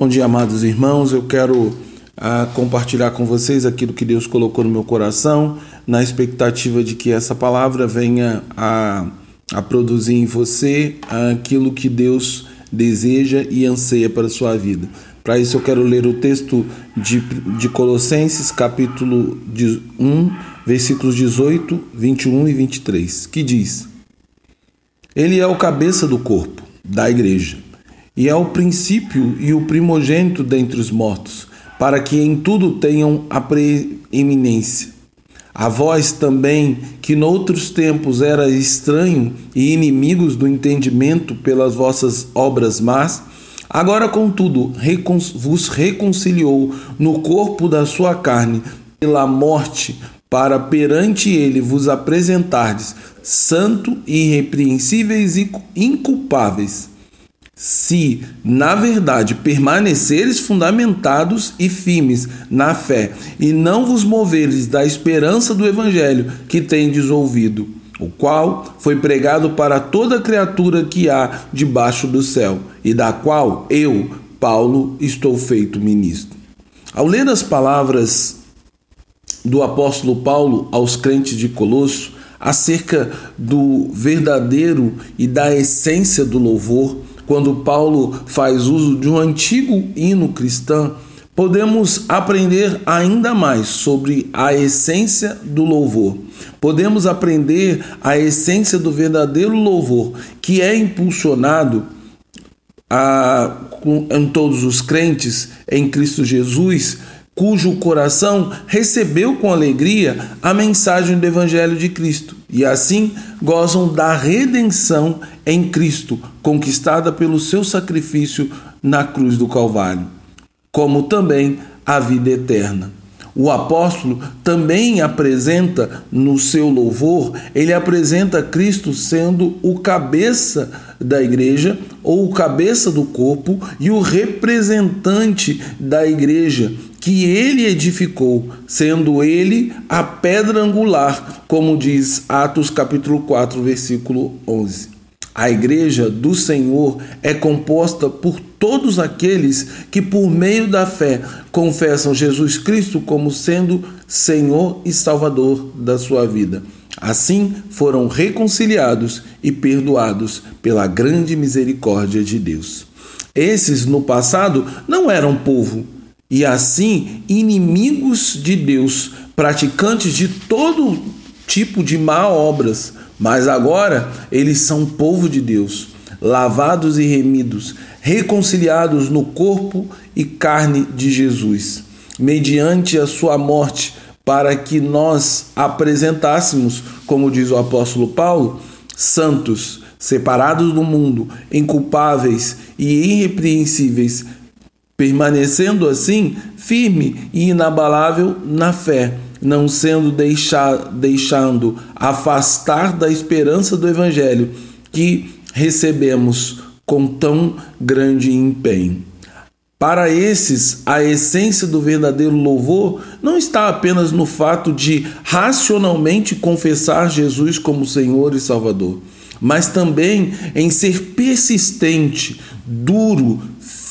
Bom dia, amados irmãos. Eu quero ah, compartilhar com vocês aquilo que Deus colocou no meu coração, na expectativa de que essa palavra venha a, a produzir em você aquilo que Deus deseja e anseia para a sua vida. Para isso, eu quero ler o texto de, de Colossenses, capítulo 1, versículos 18, 21 e 23, que diz: Ele é o cabeça do corpo, da igreja e é o princípio e o primogênito dentre os mortos, para que em tudo tenham a preeminência. A vós também, que noutros tempos era estranho e inimigos do entendimento pelas vossas obras más, agora, contudo, vos reconciliou no corpo da sua carne pela morte, para perante ele vos apresentardes santo, irrepreensíveis e inculpáveis se, na verdade, permaneceres fundamentados e firmes na fé, e não vos moveres da esperança do Evangelho que tendes ouvido, o qual foi pregado para toda criatura que há debaixo do céu, e da qual eu, Paulo, estou feito ministro. Ao ler as palavras do apóstolo Paulo aos crentes de Colosso, acerca do verdadeiro e da essência do louvor, quando Paulo faz uso de um antigo hino cristão, podemos aprender ainda mais sobre a essência do louvor. Podemos aprender a essência do verdadeiro louvor, que é impulsionado a, em todos os crentes em Cristo Jesus cujo coração recebeu com alegria a mensagem do Evangelho de Cristo e assim gozam da redenção em Cristo, conquistada pelo seu sacrifício na cruz do Calvário, como também a vida eterna. O apóstolo também apresenta no seu louvor, ele apresenta Cristo sendo o cabeça da igreja ou o cabeça do corpo e o representante da igreja que ele edificou, sendo ele a pedra angular, como diz Atos capítulo 4, versículo 11. A igreja do Senhor é composta por todos aqueles que, por meio da fé, confessam Jesus Cristo como sendo Senhor e Salvador da sua vida. Assim foram reconciliados e perdoados pela grande misericórdia de Deus. Esses no passado não eram povo, e assim inimigos de Deus, praticantes de todo tipo de má obras, mas agora eles são povo de Deus, lavados e remidos, reconciliados no corpo e carne de Jesus, mediante a sua morte, para que nós apresentássemos, como diz o apóstolo Paulo, santos, separados do mundo, inculpáveis e irrepreensíveis permanecendo assim firme e inabalável na fé, não sendo deixar, deixando afastar da esperança do Evangelho que recebemos com tão grande empenho. Para esses, a essência do verdadeiro louvor não está apenas no fato de racionalmente confessar Jesus como Senhor e Salvador, mas também em ser persistente, duro,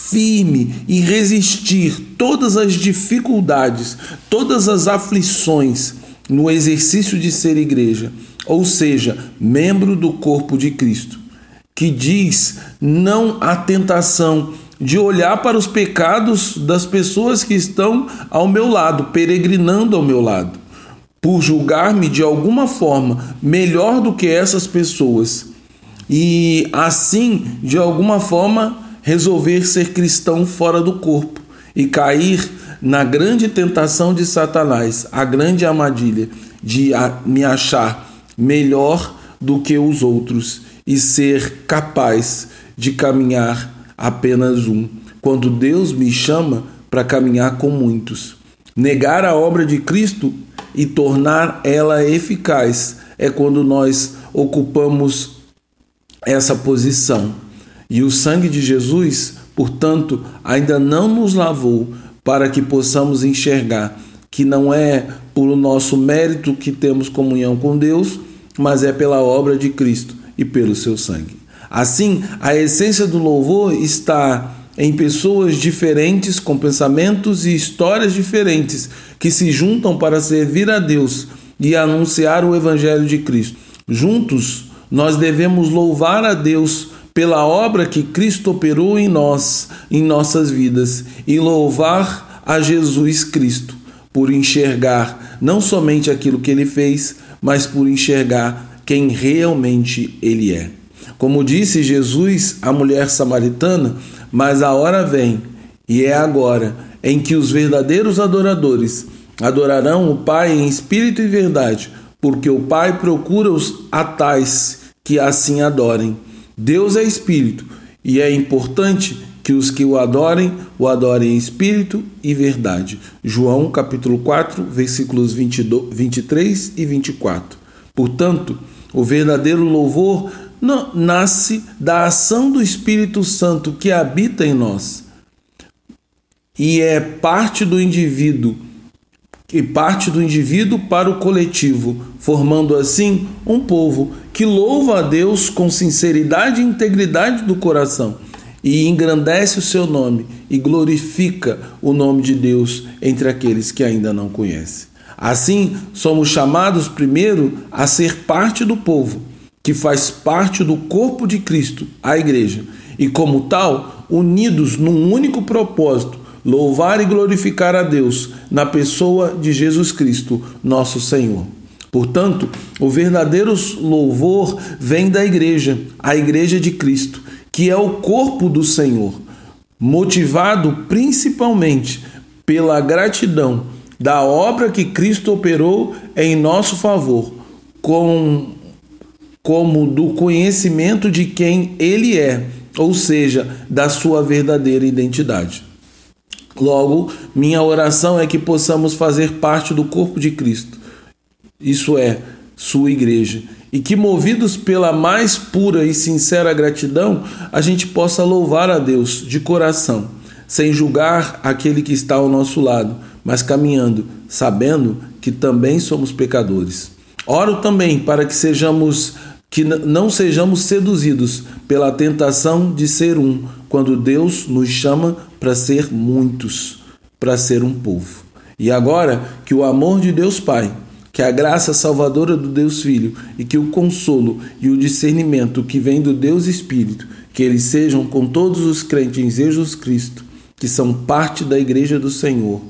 firme e resistir todas as dificuldades, todas as aflições no exercício de ser igreja, ou seja, membro do corpo de Cristo, que diz não à tentação de olhar para os pecados das pessoas que estão ao meu lado, peregrinando ao meu lado, por julgar-me de alguma forma melhor do que essas pessoas e assim, de alguma forma, resolver ser cristão fora do corpo e cair na grande tentação de Satanás, a grande armadilha de me achar melhor do que os outros e ser capaz de caminhar apenas um, quando Deus me chama para caminhar com muitos. Negar a obra de Cristo e tornar ela eficaz é quando nós ocupamos essa posição. E o sangue de Jesus, portanto, ainda não nos lavou para que possamos enxergar que não é por nosso mérito que temos comunhão com Deus, mas é pela obra de Cristo e pelo seu sangue. Assim, a essência do louvor está em pessoas diferentes, com pensamentos e histórias diferentes, que se juntam para servir a Deus e anunciar o Evangelho de Cristo. Juntos, nós devemos louvar a Deus pela obra que Cristo operou em nós, em nossas vidas, e louvar a Jesus Cristo por enxergar não somente aquilo que ele fez, mas por enxergar quem realmente ele é. Como disse Jesus à mulher samaritana, mas a hora vem, e é agora, em que os verdadeiros adoradores adorarão o Pai em espírito e verdade, porque o Pai procura os atais que assim adorem. Deus é espírito, e é importante que os que o adorem, o adorem em espírito e verdade. João capítulo 4, versículos 22, 23 e 24. Portanto, o verdadeiro louvor nasce da ação do Espírito Santo que habita em nós e é parte do indivíduo e parte do indivíduo para o coletivo, formando assim um povo que louva a Deus com sinceridade e integridade do coração e engrandece o seu nome e glorifica o nome de Deus entre aqueles que ainda não conhecem. Assim, somos chamados primeiro a ser parte do povo que faz parte do corpo de Cristo, a igreja, e como tal, unidos num único propósito, louvar e glorificar a Deus na pessoa de Jesus Cristo, nosso Senhor. Portanto, o verdadeiro louvor vem da igreja, a igreja de Cristo, que é o corpo do Senhor, motivado principalmente pela gratidão da obra que Cristo operou em nosso favor, com como do conhecimento de quem ele é, ou seja, da sua verdadeira identidade. Logo, minha oração é que possamos fazer parte do corpo de Cristo, isso é, sua igreja, e que, movidos pela mais pura e sincera gratidão, a gente possa louvar a Deus de coração, sem julgar aquele que está ao nosso lado, mas caminhando, sabendo que também somos pecadores. Oro também para que sejamos que não sejamos seduzidos pela tentação de ser um, quando Deus nos chama para ser muitos, para ser um povo. E agora que o amor de Deus Pai, que a graça salvadora do Deus Filho e que o consolo e o discernimento que vem do Deus Espírito, que eles sejam com todos os crentes em Jesus Cristo, que são parte da igreja do Senhor.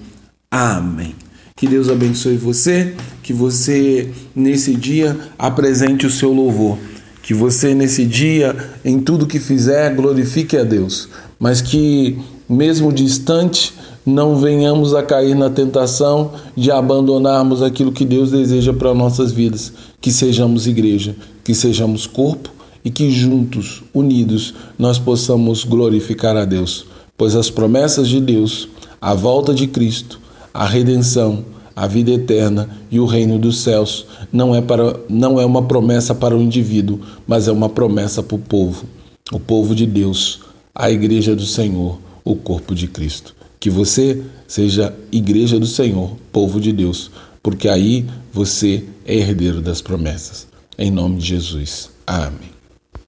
Amém. Que Deus abençoe você, que você nesse dia apresente o seu louvor. Que você nesse dia, em tudo que fizer, glorifique a Deus. Mas que, mesmo distante, não venhamos a cair na tentação de abandonarmos aquilo que Deus deseja para nossas vidas. Que sejamos igreja, que sejamos corpo e que juntos, unidos, nós possamos glorificar a Deus. Pois as promessas de Deus, a volta de Cristo, a redenção, a vida eterna e o reino dos céus não é, para, não é uma promessa para o indivíduo, mas é uma promessa para o povo, o povo de Deus, a igreja do Senhor, o corpo de Cristo. Que você seja igreja do Senhor, povo de Deus, porque aí você é herdeiro das promessas. Em nome de Jesus. Amém.